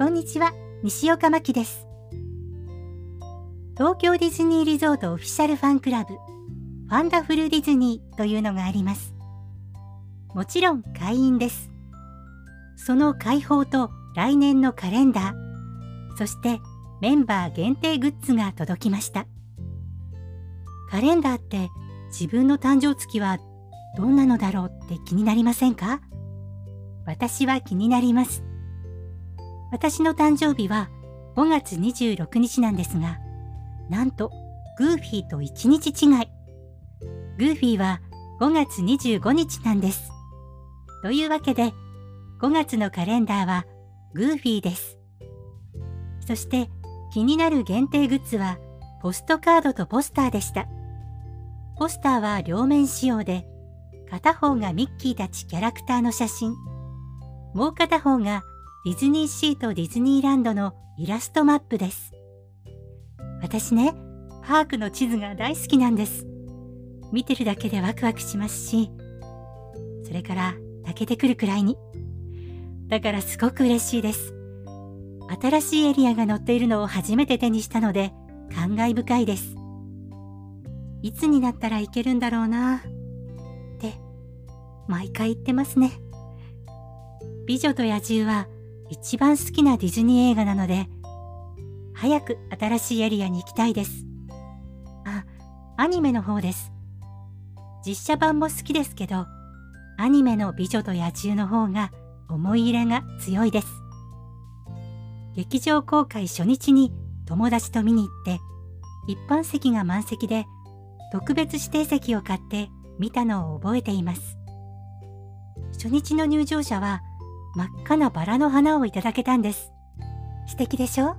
こんにちは、西岡真希です。東京ディズニーリゾートオフィシャルファンクラブ、ファンダフルディズニーというのがあります。もちろん会員です。その開放と来年のカレンダー、そしてメンバー限定グッズが届きました。カレンダーって自分の誕生月はどんなのだろうって気になりませんか？私は気になります。私の誕生日は5月26日なんですが、なんとグーフィーと1日違い。グーフィーは5月25日なんです。というわけで、5月のカレンダーはグーフィーです。そして気になる限定グッズはポストカードとポスターでした。ポスターは両面仕様で、片方がミッキーたちキャラクターの写真、もう片方がディズニーシーとディズニーランドのイラストマップです。私ね、パークの地図が大好きなんです。見てるだけでワクワクしますし、それから泣けてくるくらいに。だからすごく嬉しいです。新しいエリアが載っているのを初めて手にしたので感慨深いです。いつになったらいけるんだろうなって毎回言ってますね。美女と野獣は一番好きなディズニー映画なので、早く新しいエリアに行きたいです。あ、アニメの方です。実写版も好きですけど、アニメの美女と野獣の方が思い入れが強いです。劇場公開初日に友達と見に行って、一般席が満席で、特別指定席を買って見たのを覚えています。初日の入場者は真っ赤なバラの花をいただけたんです。素敵でしょ？は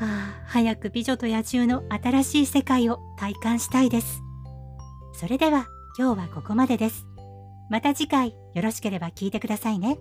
あ、早く美女と野獣の新しい世界を体感したいです。それでは今日はここまでです。また次回よろしければ聞いてくださいね。